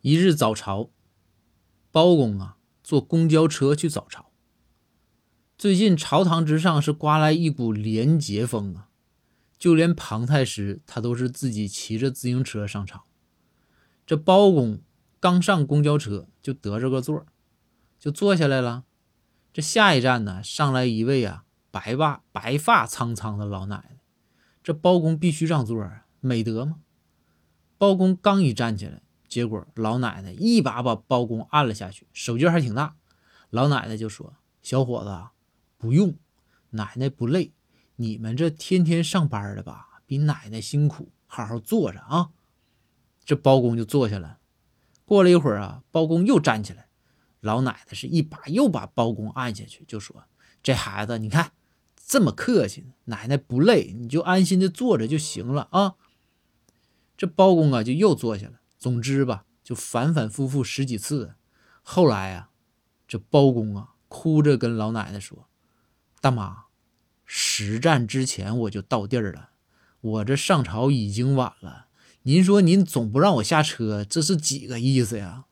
一日早朝，包公啊坐公交车去早朝。最近朝堂之上是刮来一股廉洁风啊，就连庞太师他都是自己骑着自行车上朝。这包公刚上公交车就得着个座，就坐下来了。这下一站呢，上来一位啊白发白发苍苍的老奶奶。这包公必须让座啊，美德吗？包公刚一站起来。结果老奶奶一把把包公按了下去，手劲还挺大。老奶奶就说：“小伙子，不用，奶奶不累。你们这天天上班的吧，比奶奶辛苦，好好坐着啊。”这包公就坐下了。过了一会儿啊，包公又站起来，老奶奶是一把又把包公按下去，就说：“这孩子，你看这么客气，奶奶不累，你就安心的坐着就行了啊。”这包公啊，就又坐下了。总之吧，就反反复复十几次。后来啊，这包公啊，哭着跟老奶奶说：“大妈，实战之前我就到地儿了，我这上朝已经晚了。您说您总不让我下车，这是几个意思呀？”